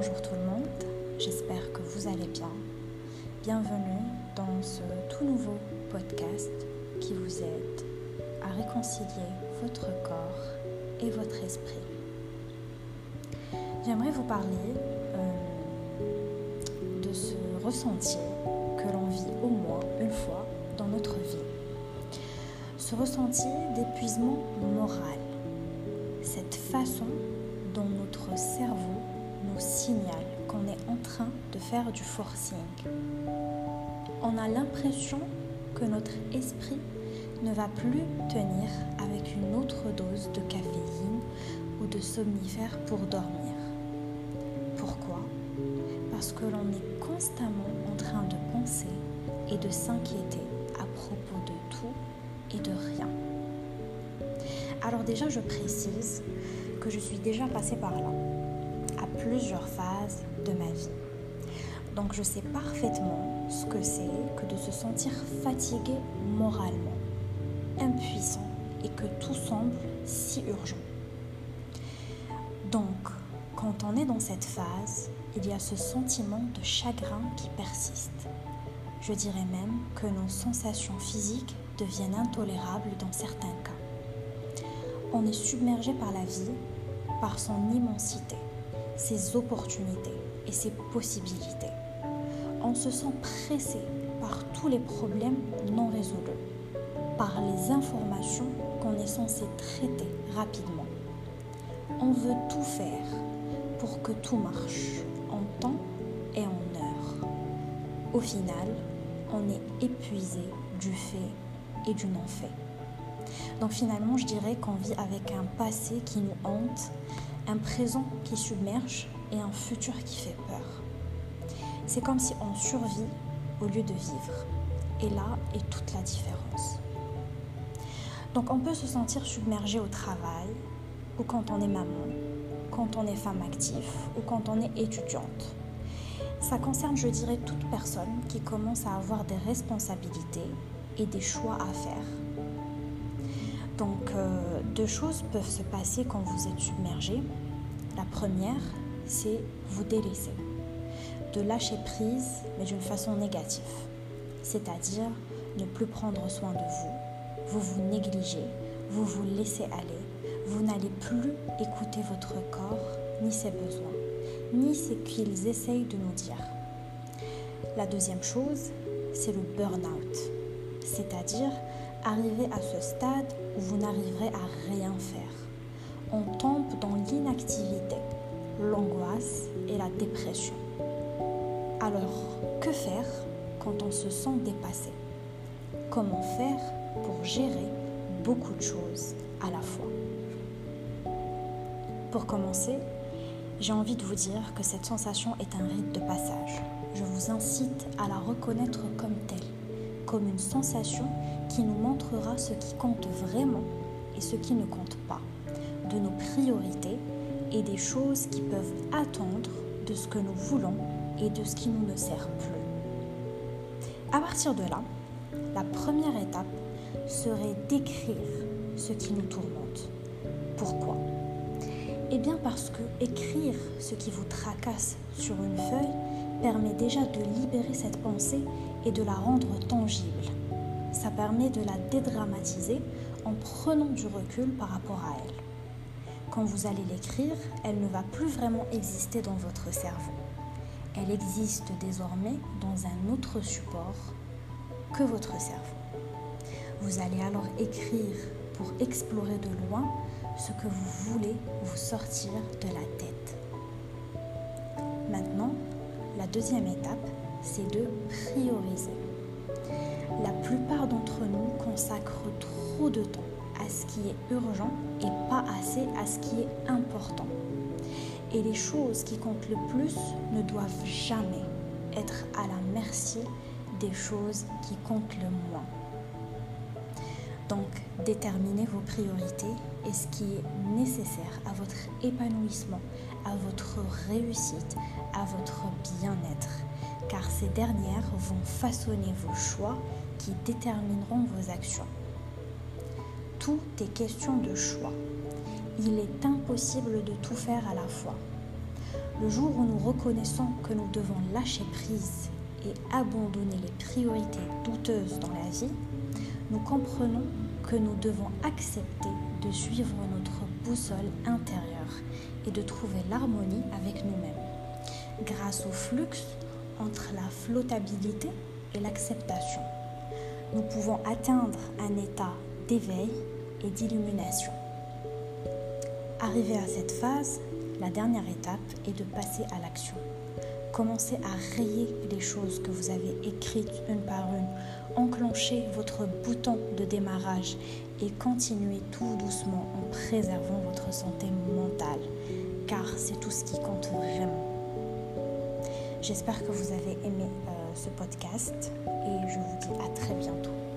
Bonjour tout le monde, j'espère que vous allez bien. Bienvenue dans ce tout nouveau podcast qui vous aide à réconcilier votre corps et votre esprit. J'aimerais vous parler euh, de ce ressenti que l'on vit au moins une fois dans notre vie. Ce ressenti d'épuisement moral, cette façon dont notre cerveau nous signale qu'on est en train de faire du forcing. On a l'impression que notre esprit ne va plus tenir avec une autre dose de caféine ou de somnifère pour dormir. Pourquoi? Parce que l'on est constamment en train de penser et de s'inquiéter à propos de tout et de rien. Alors déjà, je précise que je suis déjà passée par là, plusieurs phases de ma vie. Donc je sais parfaitement ce que c'est que de se sentir fatigué moralement, impuissant et que tout semble si urgent. Donc, quand on est dans cette phase, il y a ce sentiment de chagrin qui persiste. Je dirais même que nos sensations physiques deviennent intolérables dans certains cas on est submergé par la vie, par son immensité, ses opportunités et ses possibilités. On se sent pressé par tous les problèmes non résolus, par les informations qu'on est censé traiter rapidement. On veut tout faire pour que tout marche en temps et en heure. Au final, on est épuisé du fait et du non-fait. Donc finalement, je dirais qu'on vit avec un passé qui nous hante, un présent qui submerge et un futur qui fait peur. C'est comme si on survit au lieu de vivre. Et là est toute la différence. Donc on peut se sentir submergé au travail, ou quand on est maman, quand on est femme active, ou quand on est étudiante. Ça concerne, je dirais, toute personne qui commence à avoir des responsabilités et des choix à faire donc, euh, deux choses peuvent se passer quand vous êtes submergé. La première, c'est vous délaisser, de lâcher prise, mais d'une façon négative, c'est-à-dire ne plus prendre soin de vous, vous vous négligez, vous vous laissez aller, vous n'allez plus écouter votre corps, ni ses besoins, ni ce qu'ils essayent de nous dire. La deuxième chose, c'est le burn-out, c'est-à-dire arriver à ce stade où vous n'arriverez à rien faire. On tombe dans l'inactivité, l'angoisse et la dépression. Alors, que faire quand on se sent dépassé? Comment faire pour gérer beaucoup de choses à la fois? Pour commencer, j'ai envie de vous dire que cette sensation est un rite de passage. Je vous incite à la reconnaître comme telle, comme une sensation qui nous montrera ce qui compte vraiment et ce qui ne compte pas, de nos priorités et des choses qui peuvent attendre de ce que nous voulons et de ce qui nous ne sert plus. À partir de là, la première étape serait d'écrire ce qui nous tourmente. Pourquoi? Eh bien parce que écrire ce qui vous tracasse sur une feuille permet déjà de libérer cette pensée et de la rendre tangible ça permet de la dédramatiser en prenant du recul par rapport à elle. Quand vous allez l'écrire, elle ne va plus vraiment exister dans votre cerveau. Elle existe désormais dans un autre support que votre cerveau. Vous allez alors écrire pour explorer de loin ce que vous voulez vous sortir de la tête. Maintenant, la deuxième étape, c'est de prioriser la plupart d'entre nous consacrent trop de temps à ce qui est urgent et pas assez à ce qui est important. Et les choses qui comptent le plus ne doivent jamais être à la merci des choses qui comptent le moins. Donc, déterminez vos priorités et ce qui est nécessaire à votre épanouissement, à votre réussite, à votre bien-être, car ces dernières vont façonner vos choix qui détermineront vos actions. Tout est question de choix. Il est impossible de tout faire à la fois. Le jour où nous reconnaissons que nous devons lâcher prise et abandonner les priorités douteuses dans la vie, nous comprenons que nous devons accepter de suivre notre boussole intérieure et de trouver l'harmonie avec nous-mêmes. Grâce au flux entre la flottabilité et l'acceptation, nous pouvons atteindre un état d'éveil et d'illumination. Arrivé à cette phase, la dernière étape est de passer à l'action. Commencez à rayer les choses que vous avez écrites une par une. Enclenchez votre bouton de démarrage et continuez tout doucement en préservant votre santé mentale, car c'est tout ce qui compte vraiment. J'espère que vous avez aimé euh, ce podcast et je vous dis à très bientôt.